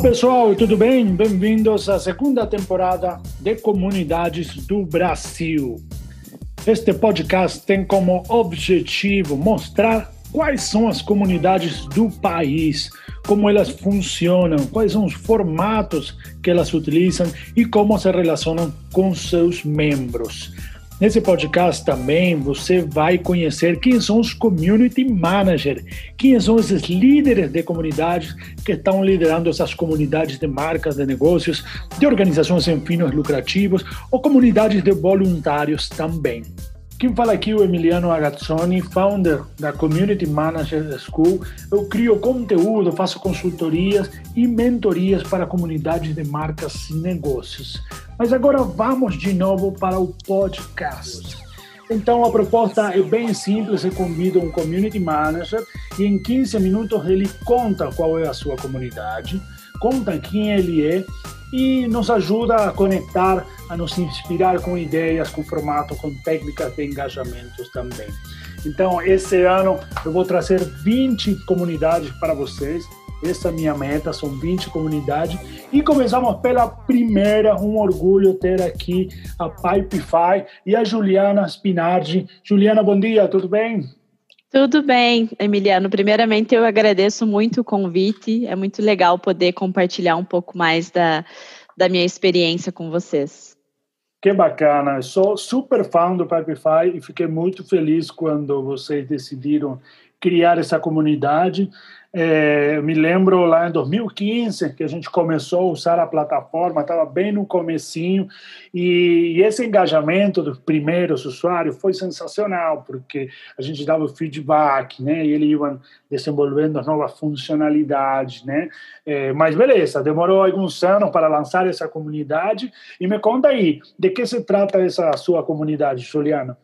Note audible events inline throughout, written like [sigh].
pessoal, tudo bem? Bem-vindos à segunda temporada de Comunidades do Brasil. Este podcast tem como objetivo mostrar quais são as comunidades do país, como elas funcionam, quais são os formatos que elas utilizam e como se relacionam com seus membros. Nesse podcast também você vai conhecer quem são os community managers, quem são esses líderes de comunidades que estão liderando essas comunidades de marcas, de negócios, de organizações sem fins lucrativos ou comunidades de voluntários também. Quem fala aqui é o Emiliano Agazzoni, founder da Community Manager School. Eu crio conteúdo, faço consultorias e mentorias para comunidades de marcas e negócios. Mas agora vamos de novo para o podcast. Então a proposta é bem simples, eu convido um community manager e em 15 minutos ele conta qual é a sua comunidade, conta quem ele é e nos ajuda a conectar, a nos inspirar com ideias, com formato, com técnicas de engajamentos também. Então, esse ano eu vou trazer 20 comunidades para vocês essa é a minha meta, são 20 comunidades. E começamos pela primeira, um orgulho ter aqui a Pipefy e a Juliana Spinardi. Juliana, bom dia, tudo bem? Tudo bem, Emiliano. Primeiramente, eu agradeço muito o convite. É muito legal poder compartilhar um pouco mais da, da minha experiência com vocês. Que bacana. Sou super fã do Pipefy e fiquei muito feliz quando vocês decidiram criar essa comunidade. É, eu me lembro lá em 2015 que a gente começou a usar a plataforma, estava bem no comecinho e, e, esse engajamento dos primeiros usuários foi sensacional porque a gente dava feedback, né? E eles iam desenvolvendo novas funcionalidades, né? É, mas beleza, demorou alguns anos para lançar essa comunidade e me conta aí de que se trata essa sua comunidade, Juliana?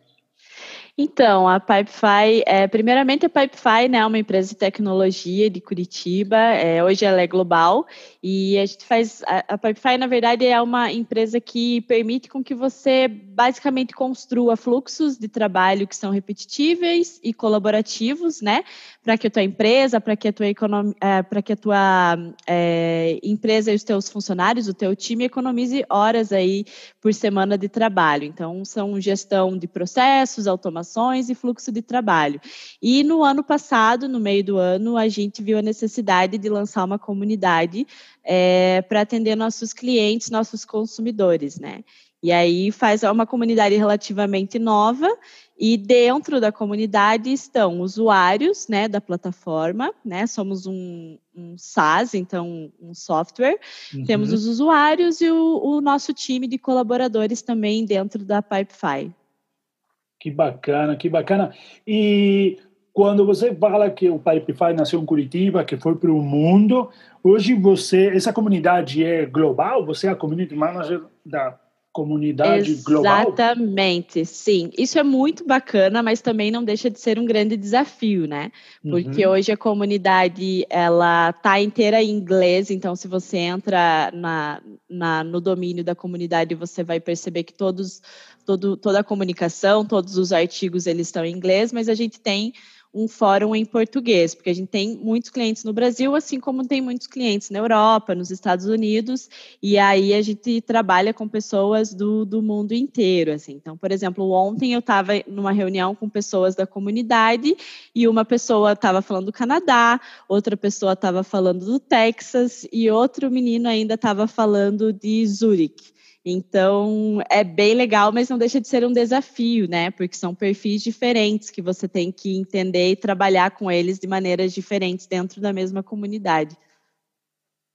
Então, a Pipefy, é, primeiramente a Pipefy né, é uma empresa de tecnologia de Curitiba, é, hoje ela é global e a gente faz, a, a Pipefy na verdade é uma empresa que permite com que você basicamente construa fluxos de trabalho que são repetitíveis e colaborativos, né, para que a tua empresa, para que a tua economia, é, que a tua é, empresa e os teus funcionários, o teu time economize horas aí por semana de trabalho. Então, são gestão de processos, automação informações e fluxo de trabalho. E no ano passado, no meio do ano, a gente viu a necessidade de lançar uma comunidade é, para atender nossos clientes, nossos consumidores, né? E aí faz uma comunidade relativamente nova e dentro da comunidade estão usuários, né, da plataforma, né? Somos um, um SaaS, então um software. Uhum. Temos os usuários e o, o, nosso time de colaboradores também dentro da Pipefy. Que bacana, que bacana. E quando você fala que o Pipefy nasceu em Curitiba, que foi para o mundo, hoje você, essa comunidade é global? Você é a community manager da comunidade Exatamente, global? Exatamente, sim. Isso é muito bacana, mas também não deixa de ser um grande desafio, né? Porque uhum. hoje a comunidade ela tá inteira em inglês, então se você entra na, na, no domínio da comunidade, você vai perceber que todos, todo, toda a comunicação, todos os artigos eles estão em inglês, mas a gente tem um fórum em português, porque a gente tem muitos clientes no Brasil, assim como tem muitos clientes na Europa, nos Estados Unidos, e aí a gente trabalha com pessoas do, do mundo inteiro, assim. Então, por exemplo, ontem eu estava numa reunião com pessoas da comunidade e uma pessoa estava falando do Canadá, outra pessoa estava falando do Texas e outro menino ainda estava falando de Zurique. Então, é bem legal, mas não deixa de ser um desafio, né? Porque são perfis diferentes que você tem que entender e trabalhar com eles de maneiras diferentes dentro da mesma comunidade.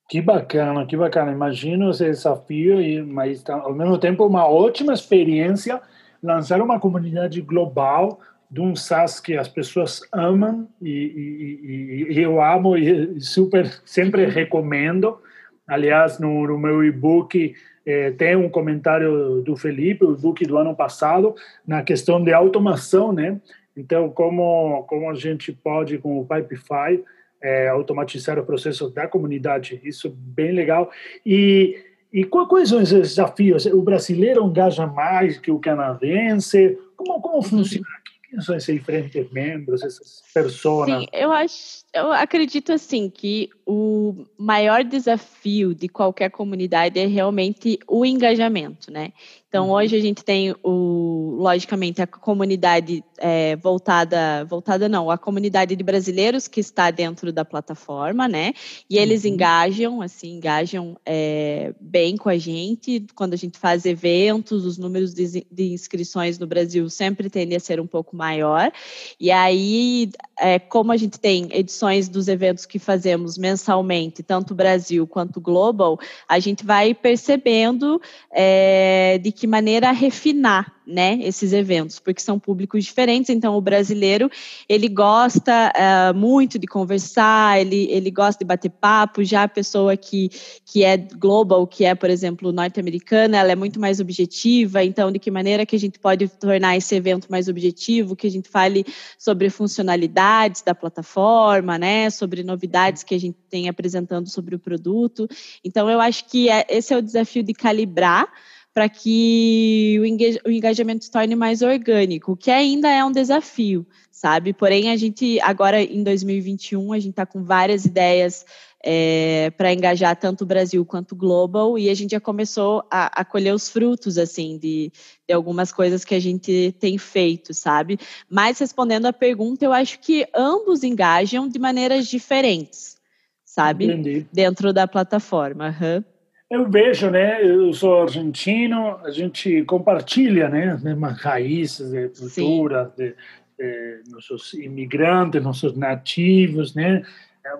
Que bacana, que bacana. Imagino esse desafio, mas ao mesmo tempo uma ótima experiência lançar uma comunidade global de um SaaS que as pessoas amam e, e, e eu amo e super sempre recomendo. Aliás, no, no meu e-book é, tem um comentário do Felipe, o book do ano passado, na questão de automação, né? Então, como, como a gente pode, com o Pipefy, é, automatizar o processo da comunidade, isso é bem legal. E, e quais são os desafios? O brasileiro engaja mais que o canadense? Como, como funciona? Quem são esses diferentes membros, essas pessoas? Sim, eu acho, eu acredito assim que o maior desafio de qualquer comunidade é realmente o engajamento, né? Então uhum. hoje a gente tem o, logicamente, a comunidade é, voltada, voltada não, a comunidade de brasileiros que está dentro da plataforma, né? E eles uhum. engajam, assim, engajam é, bem com a gente. Quando a gente faz eventos, os números de, de inscrições no Brasil sempre tendem a ser um pouco maior. E aí, é, como a gente tem edições dos eventos que fazemos mensalmente, tanto Brasil quanto Global, a gente vai percebendo é, de que maneira refinar né, esses eventos, porque são públicos diferentes. Então, o brasileiro ele gosta uh, muito de conversar, ele, ele gosta de bater papo. Já a pessoa que, que é global, que é, por exemplo, norte-americana, ela é muito mais objetiva. Então, de que maneira que a gente pode tornar esse evento mais objetivo, que a gente fale sobre funcionalidades da plataforma, né, sobre novidades que a gente tem apresentando sobre o produto. Então, eu acho que é, esse é o desafio de calibrar para que o engajamento se torne mais orgânico, que ainda é um desafio, sabe? Porém, a gente, agora em 2021, a gente está com várias ideias é, para engajar tanto o Brasil quanto o Global, e a gente já começou a, a colher os frutos, assim, de, de algumas coisas que a gente tem feito, sabe? Mas respondendo à pergunta, eu acho que ambos engajam de maneiras diferentes, sabe? Entendi. Dentro da plataforma. Uhum. Eu vejo, né? Eu sou argentino, a gente compartilha, né? As mesmas raízes de cultura, de, de, nossos imigrantes, nossos nativos, né?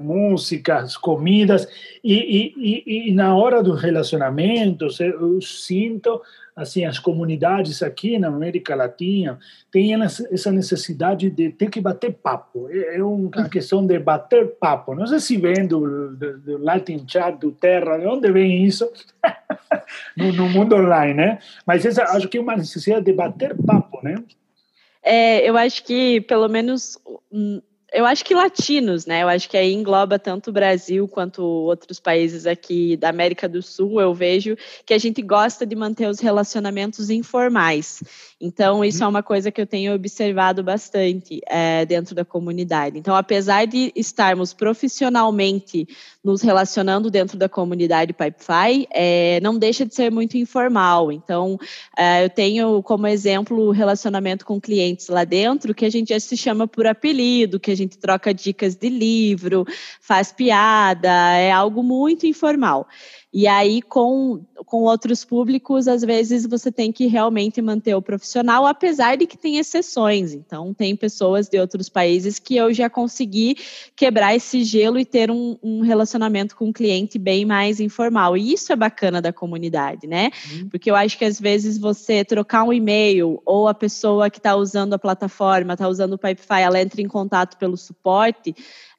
Músicas, comidas e, e, e, na hora dos relacionamentos eu sinto assim as comunidades aqui na América Latina têm essa necessidade de ter que bater papo é, é uma questão de bater papo. Não sei se vem do, do, do Latin Chat do Terra de onde vem isso [laughs] no, no, mundo online né mas essa acho que é uma necessidade de bater papo né é, eu acho que pelo menos eu acho que latinos, né? Eu acho que aí engloba tanto o Brasil quanto outros países aqui da América do Sul. Eu vejo que a gente gosta de manter os relacionamentos informais. Então, isso é uma coisa que eu tenho observado bastante é, dentro da comunidade. Então, apesar de estarmos profissionalmente nos relacionando dentro da comunidade Pipefy, é, não deixa de ser muito informal. Então, é, eu tenho como exemplo o relacionamento com clientes lá dentro, que a gente já se chama por apelido, que a gente troca dicas de livro, faz piada, é algo muito informal. E aí, com, com outros públicos, às vezes você tem que realmente manter o profissional, apesar de que tem exceções. Então, tem pessoas de outros países que eu já consegui quebrar esse gelo e ter um, um relacionamento com o um cliente bem mais informal. E isso é bacana da comunidade, né? Uhum. Porque eu acho que às vezes você trocar um e-mail ou a pessoa que está usando a plataforma, está usando o Pipefy, ela entra em contato pelo suporte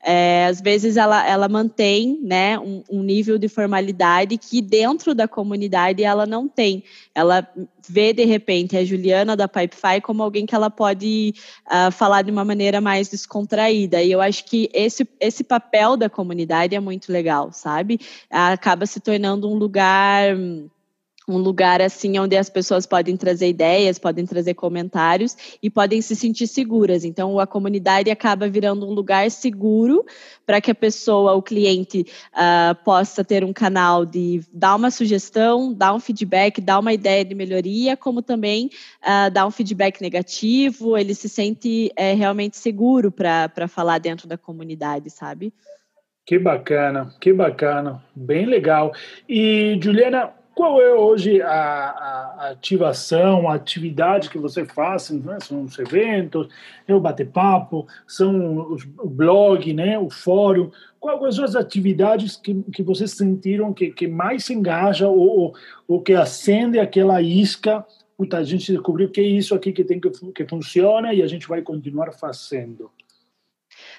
é, às vezes ela, ela mantém né, um, um, nível de formalidade que dentro da comunidade ela não tem. Ela vê de repente a Juliana da Pipefy como alguém que ela pode uh, falar de uma maneira mais descontraída. E eu acho que esse, esse papel da comunidade é muito legal, sabe? Acaba se tornando um lugar um lugar assim onde as pessoas podem trazer ideias, podem trazer comentários e podem se sentir seguras. Então a comunidade acaba virando um lugar seguro para que a pessoa, o cliente, uh, possa ter um canal de dar uma sugestão, dar um feedback, dar uma ideia de melhoria, como também uh, dar um feedback negativo. Ele se sente é, realmente seguro para falar dentro da comunidade, sabe? Que bacana, que bacana, bem legal. E Juliana, qual é hoje a, a, ativação, a atividade que você faz? Né? São os eventos, é o bate-papo, são os, o blog, né? o fórum. Quais são as atividades que, que vocês sentiram que, que mais engaja ou, ou, ou que acende aquela isca? Puta, a gente descobriu que é isso aqui que tem que, que funciona e a gente vai continuar fazendo.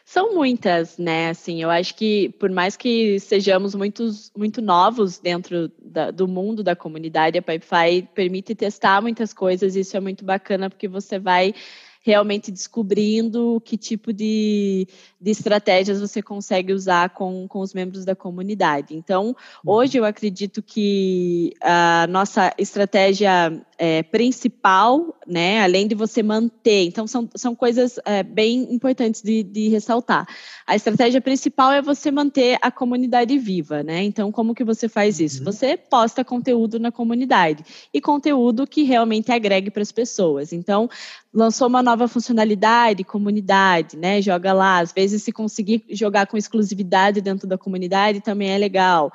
São muitas, né? Assim, eu acho que por mais que sejamos muitos, muito novos dentro da, do mundo da comunidade, a Pipefy permite testar muitas coisas. Isso é muito bacana porque você vai realmente descobrindo que tipo de, de estratégias você consegue usar com, com os membros da comunidade. Então, hoje eu acredito que a nossa estratégia é, principal, né? Além de você manter. Então, são, são coisas é, bem importantes de, de, ressaltar. A estratégia principal é você manter a comunidade viva, né? Então, como que você faz isso? Uhum. Você posta conteúdo na comunidade e conteúdo que realmente agregue para as pessoas. Então, lançou uma nova funcionalidade, comunidade, né? Joga lá. Às vezes, se conseguir jogar com exclusividade dentro da comunidade, também é legal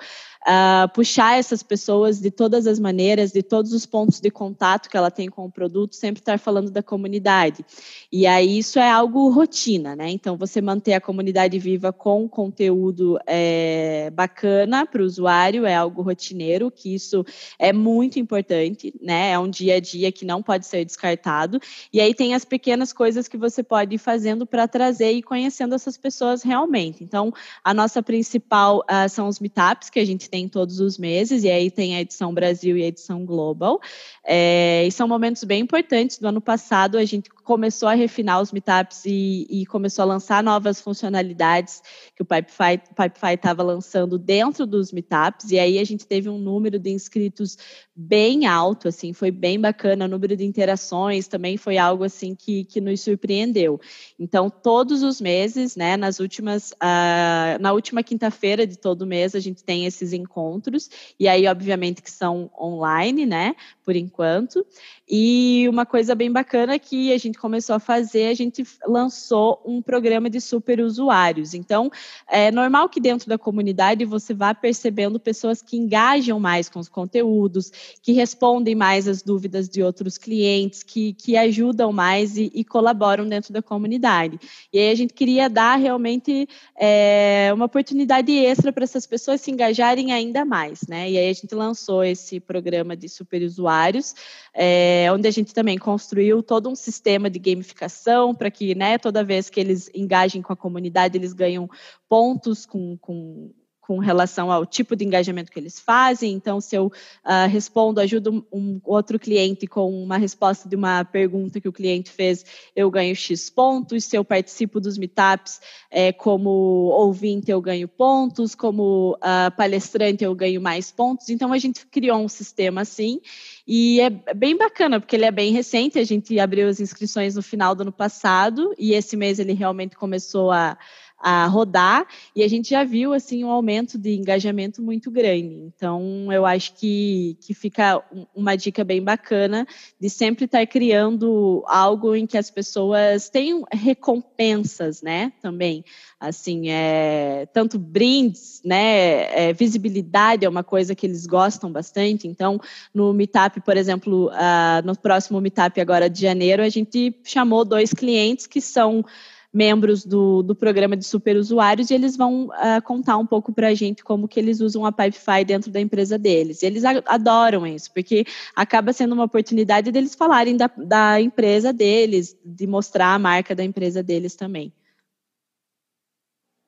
uh, puxar essas pessoas de todas as maneiras, de todos os pontos de contato que ela tem com o produto, sempre estar falando da comunidade. E aí isso é algo rotina, né? Então, você manter a comunidade viva com conteúdo é, bacana para o usuário é algo rotineiro, que isso é muito importante, né? É um dia a dia que não pode ser descartado. E aí tem as pequenas coisas que você pode ir fazendo para trazer e conhecendo essas pessoas realmente. Então, a nossa principal uh, são os meetups que a gente tem todos os meses, e aí tem a edição Brasil e a edição Global. É, e são momentos bem importantes. Do ano passado, a gente começou a refinar os meetups e, e começou a lançar novas funcionalidades que o Pipefy estava lançando dentro dos meetups, e aí a gente teve um número de inscritos bem alto, assim, foi bem bacana, o número de interações também foi algo, assim, que, que nos surpreendeu. Então, todos os meses, né, nas últimas, uh, na última quinta-feira de todo mês, a gente tem esses encontros, e aí, obviamente, que são online, né, por enquanto. E uma coisa bem bacana que a gente começou a fazer, a gente lançou um programa de super usuários. Então, é normal que dentro da comunidade você vá percebendo pessoas que engajam mais com os conteúdos, que respondem mais às dúvidas de outros clientes, que, que ajudam mais e, e colaboram dentro da comunidade. E aí a gente queria dar realmente é, uma oportunidade extra para essas pessoas se engajarem ainda mais, né? E aí a gente lançou esse programa de super usuários, é, onde a gente também construiu todo um sistema de gamificação para que, né, toda vez que eles engajem com a comunidade, eles ganham pontos com, com com relação ao tipo de engajamento que eles fazem. Então, se eu uh, respondo, ajudo um outro cliente com uma resposta de uma pergunta que o cliente fez, eu ganho X pontos. Se eu participo dos meetups é, como ouvinte, eu ganho pontos. Como uh, palestrante, eu ganho mais pontos. Então, a gente criou um sistema assim. E é bem bacana, porque ele é bem recente. A gente abriu as inscrições no final do ano passado e esse mês ele realmente começou a a rodar e a gente já viu assim um aumento de engajamento muito grande. Então, eu acho que, que fica uma dica bem bacana de sempre estar criando algo em que as pessoas tenham recompensas, né? Também, assim, é, tanto brindes, né? É, visibilidade é uma coisa que eles gostam bastante. Então, no Meetup, por exemplo, uh, no próximo Meetup agora de janeiro, a gente chamou dois clientes que são membros do, do programa de superusuários e eles vão uh, contar um pouco para a gente como que eles usam a Pipefy dentro da empresa deles. Eles adoram isso, porque acaba sendo uma oportunidade deles falarem da, da empresa deles, de mostrar a marca da empresa deles também.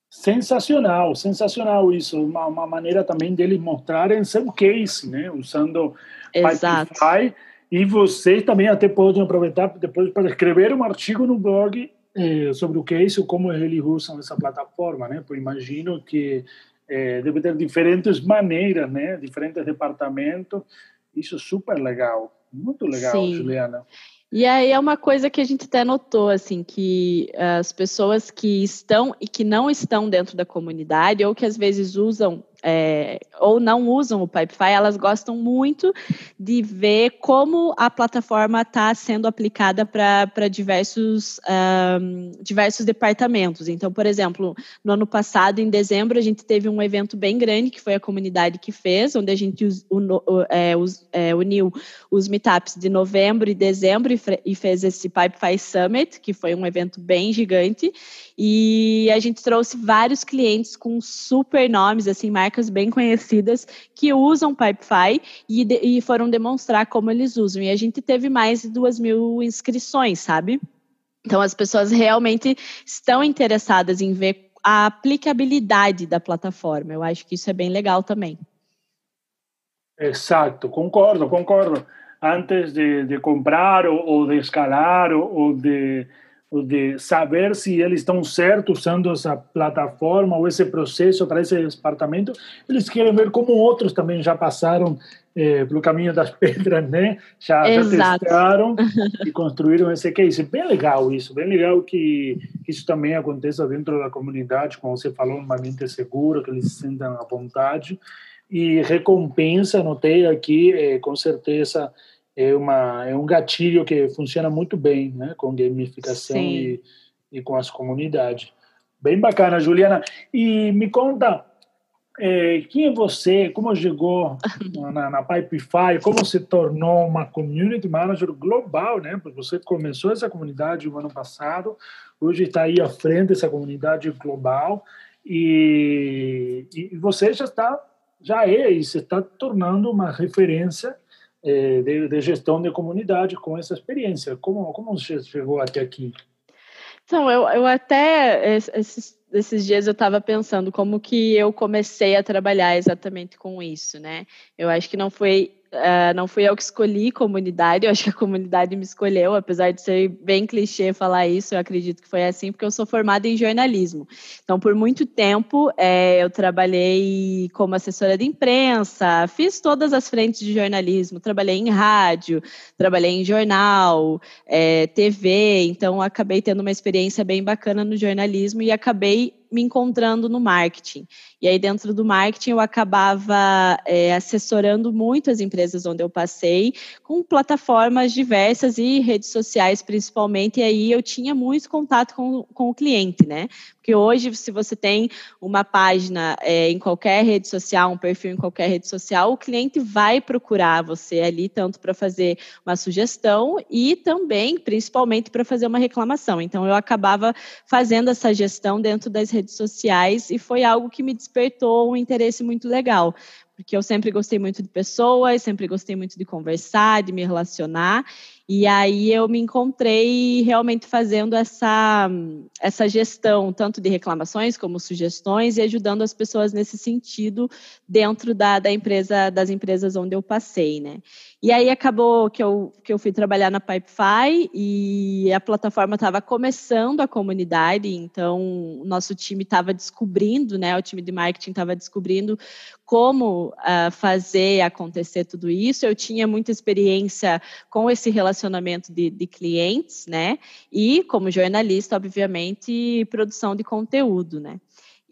Sensacional, sensacional isso. Uma, uma maneira também deles mostrarem seu case, né? Usando Exato. Pipefy. E vocês também até podem aproveitar depois para escrever um artigo no blog eh, sobre o que é isso, como eles usam essa plataforma, né? Porque imagino que eh, deve ter diferentes maneiras, né? Diferentes departamentos. Isso é super legal, muito legal, Sim. Juliana. E aí é uma coisa que a gente até notou, assim, que as pessoas que estão e que não estão dentro da comunidade, ou que às vezes usam é, ou não usam o Pipefy, elas gostam muito de ver como a plataforma está sendo aplicada para diversos, um, diversos departamentos. Então, por exemplo, no ano passado, em dezembro, a gente teve um evento bem grande, que foi a comunidade que fez, onde a gente é, é, uniu os meetups de novembro e dezembro e, e fez esse Pipefy Summit, que foi um evento bem gigante. E a gente trouxe vários clientes com super nomes, assim, marcas bem conhecidas que usam Pipefy e, de, e foram demonstrar como eles usam. E a gente teve mais de duas mil inscrições, sabe? Então as pessoas realmente estão interessadas em ver a aplicabilidade da plataforma. Eu acho que isso é bem legal também. Exato, concordo, concordo. Antes de, de comprar ou, ou de escalar ou, ou de de saber se eles estão certos usando essa plataforma ou esse processo para esse departamento. Eles querem ver como outros também já passaram eh, pelo caminho das pedras, né? Já, já testaram [laughs] e construíram esse case. Bem legal isso, bem legal que isso também aconteça dentro da comunidade, como você falou, um ambiente seguro, que eles se sintam à vontade. E recompensa, notei aqui, eh, com certeza, é uma é um gatilho que funciona muito bem, né, com gamificação e, e com as comunidades. Bem bacana, Juliana. E me conta, é, quem é você? Como chegou na, na Pipefy? Como se tornou uma community manager global, né? Porque você começou essa comunidade no ano passado, hoje está aí à frente dessa comunidade global e, e você já está já é e se está tornando uma referência é, de, de, gestão de comunidade com essa experiência. Como, como você chegou até aqui? Então, eu, eu até, esses, esses dias eu estava pensando como que eu comecei a trabalhar exatamente com isso, né? Eu acho que não foi Uh, não fui eu que escolhi comunidade, eu acho que a comunidade me escolheu, apesar de ser bem clichê falar isso, eu acredito que foi assim, porque eu sou formada em jornalismo. Então, por muito tempo, é, eu trabalhei como assessora de imprensa, fiz todas as frentes de jornalismo, trabalhei em rádio, trabalhei em jornal, é, TV, então acabei tendo uma experiência bem bacana no jornalismo e acabei me encontrando no marketing. E aí, dentro do marketing, eu acabava é, assessorando muito as empresas onde eu passei, com plataformas diversas e redes sociais, principalmente. E aí, eu tinha muito contato com, com o cliente, né? Porque hoje, se você tem uma página é, em qualquer rede social, um perfil em qualquer rede social, o cliente vai procurar você ali, tanto para fazer uma sugestão e também, principalmente, para fazer uma reclamação. Então, eu acabava fazendo essa gestão dentro das redes sociais e foi algo que me despertou um interesse muito legal porque eu sempre gostei muito de pessoas, sempre gostei muito de conversar, de me relacionar, e aí eu me encontrei realmente fazendo essa, essa gestão, tanto de reclamações como sugestões, e ajudando as pessoas nesse sentido dentro da, da empresa, das empresas onde eu passei, né? E aí acabou que eu, que eu fui trabalhar na Pipefy e a plataforma estava começando a comunidade, então o nosso time estava descobrindo, né? O time de marketing estava descobrindo como uh, fazer acontecer tudo isso. Eu tinha muita experiência com esse relacionamento de, de clientes, né? E como jornalista, obviamente, produção de conteúdo, né?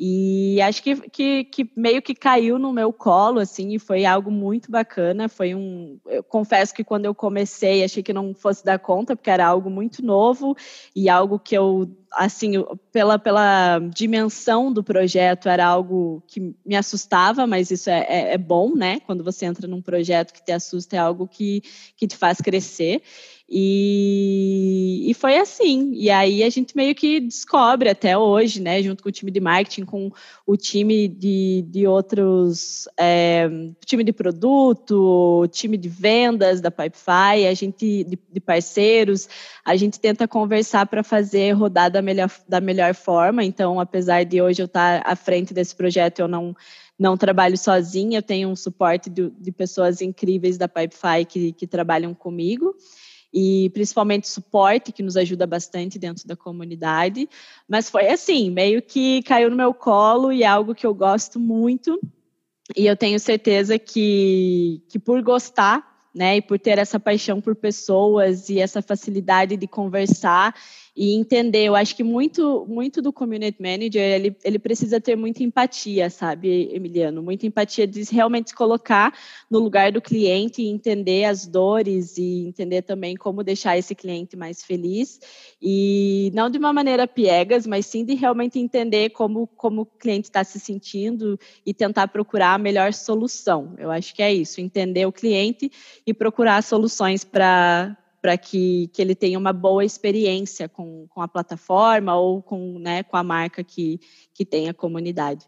E acho que, que, que, meio que caiu no meu colo, assim, e foi algo muito bacana. Foi um. Eu confesso que quando eu comecei, achei que não fosse dar conta, porque era algo muito novo e algo que eu, assim, pela, pela dimensão do projeto, era algo que me assustava, mas isso é, é, é bom, né? Quando você entra num projeto que te assusta, é algo que, que te faz crescer. E, e foi assim. E aí a gente meio que descobre até hoje, né, junto com o time de marketing, com o time de, de outros, é, time de produto, time de vendas da Pipefy, a gente de, de parceiros, a gente tenta conversar para fazer rodar da melhor, da melhor forma. Então, apesar de hoje eu estar à frente desse projeto, eu não não trabalho sozinha, eu tenho um suporte de, de pessoas incríveis da Pipefy que, que trabalham comigo e principalmente suporte, que nos ajuda bastante dentro da comunidade. Mas foi assim, meio que caiu no meu colo e é algo que eu gosto muito. E eu tenho certeza que, que por gostar, né, e por ter essa paixão por pessoas e essa facilidade de conversar e entender. Eu acho que muito, muito do community manager ele, ele precisa ter muita empatia, sabe, Emiliano? Muita empatia de realmente se colocar no lugar do cliente e entender as dores e entender também como deixar esse cliente mais feliz. E não de uma maneira piegas, mas sim de realmente entender como, como o cliente está se sentindo e tentar procurar a melhor solução. Eu acho que é isso, entender o cliente e procurar soluções para para que, que ele tenha uma boa experiência com, com a plataforma ou com, né, com a marca que, que tem a comunidade.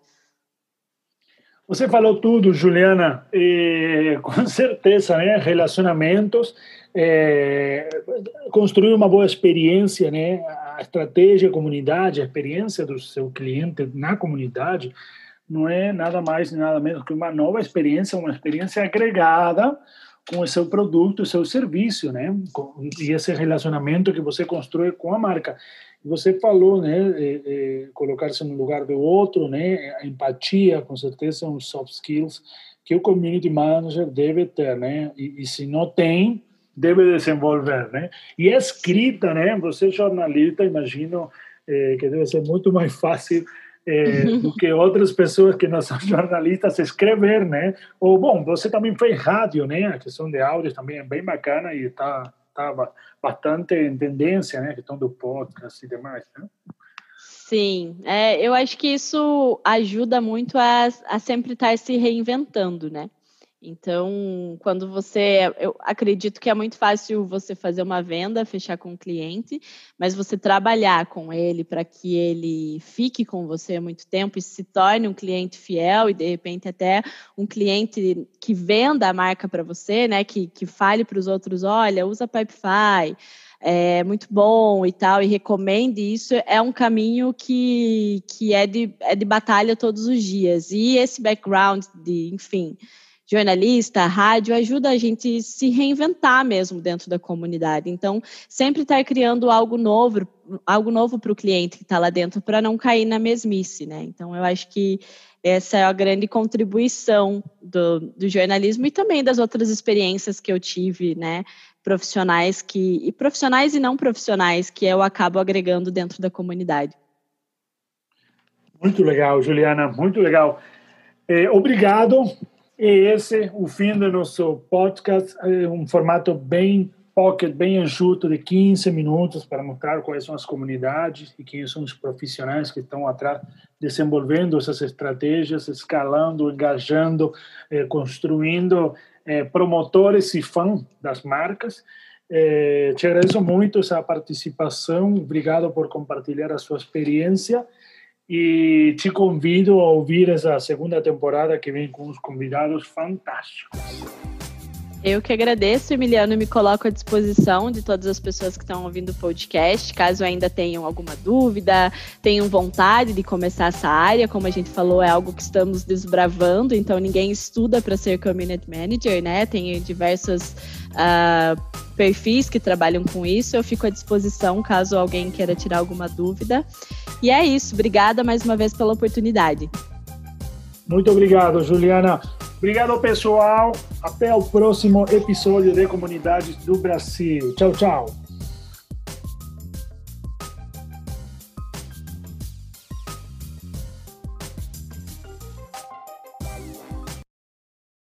Você falou tudo, Juliana, e, [laughs] com certeza, né? Relacionamentos, é, construir uma boa experiência, né? A estratégia, a comunidade, a experiência do seu cliente na comunidade não é nada mais nada menos que uma nova experiência, uma experiência agregada com o seu produto, o seu serviço, né? E esse relacionamento que você constrói com a marca. Você falou, né, é, é, colocar-se no lugar do outro, né, a empatia, com certeza, são os soft skills que o community manager deve ter, né? E, e se não tem, deve desenvolver, né? E a escrita, né? Você jornalista, imagino é, que deve ser muito mais fácil é, [laughs] do que outras pessoas que não são [laughs] jornalistas escrever, né? Ou, bom, você também fez rádio, né? A questão de áudios também é bem bacana e está tá bastante em tendência, né? A questão do podcast e demais, né? Sim, é, eu acho que isso ajuda muito a, a sempre estar se reinventando, né? Então, quando você. Eu acredito que é muito fácil você fazer uma venda, fechar com o cliente, mas você trabalhar com ele para que ele fique com você muito tempo e se torne um cliente fiel e, de repente, até um cliente que venda a marca para você, né? Que, que fale para os outros: olha, usa Pipefy. É muito bom e tal, e recomende isso, é um caminho que, que é, de, é de batalha todos os dias. E esse background de, enfim, jornalista, rádio, ajuda a gente se reinventar mesmo dentro da comunidade. Então, sempre estar criando algo novo, algo novo para o cliente que está lá dentro, para não cair na mesmice, né? Então, eu acho que essa é a grande contribuição do, do jornalismo e também das outras experiências que eu tive, né? Profissionais que e profissionais e não profissionais que eu acabo agregando dentro da comunidade. Muito legal, Juliana, muito legal. É, obrigado e esse, o fim do nosso podcast, é um formato bem pocket, bem enxuto, de 15 minutos, para mostrar quais são as comunidades e quem são os profissionais que estão atrás, desenvolvendo essas estratégias, escalando, engajando, eh, construindo eh, promotores e fãs das marcas. Eh, te agradeço muito essa participação, obrigado por compartilhar a sua experiência e te convido a ouvir essa segunda temporada que vem com os convidados fantásticos. Eu que agradeço, Emiliano, me coloco à disposição de todas as pessoas que estão ouvindo o podcast, caso ainda tenham alguma dúvida, tenham vontade de começar essa área, como a gente falou, é algo que estamos desbravando, então ninguém estuda para ser community manager, né? Tem diversos uh, perfis que trabalham com isso, eu fico à disposição caso alguém queira tirar alguma dúvida. E é isso. Obrigada mais uma vez pela oportunidade. Muito obrigado, Juliana. Obrigado, pessoal. Até o próximo episódio de Comunidades do Brasil. Tchau, tchau.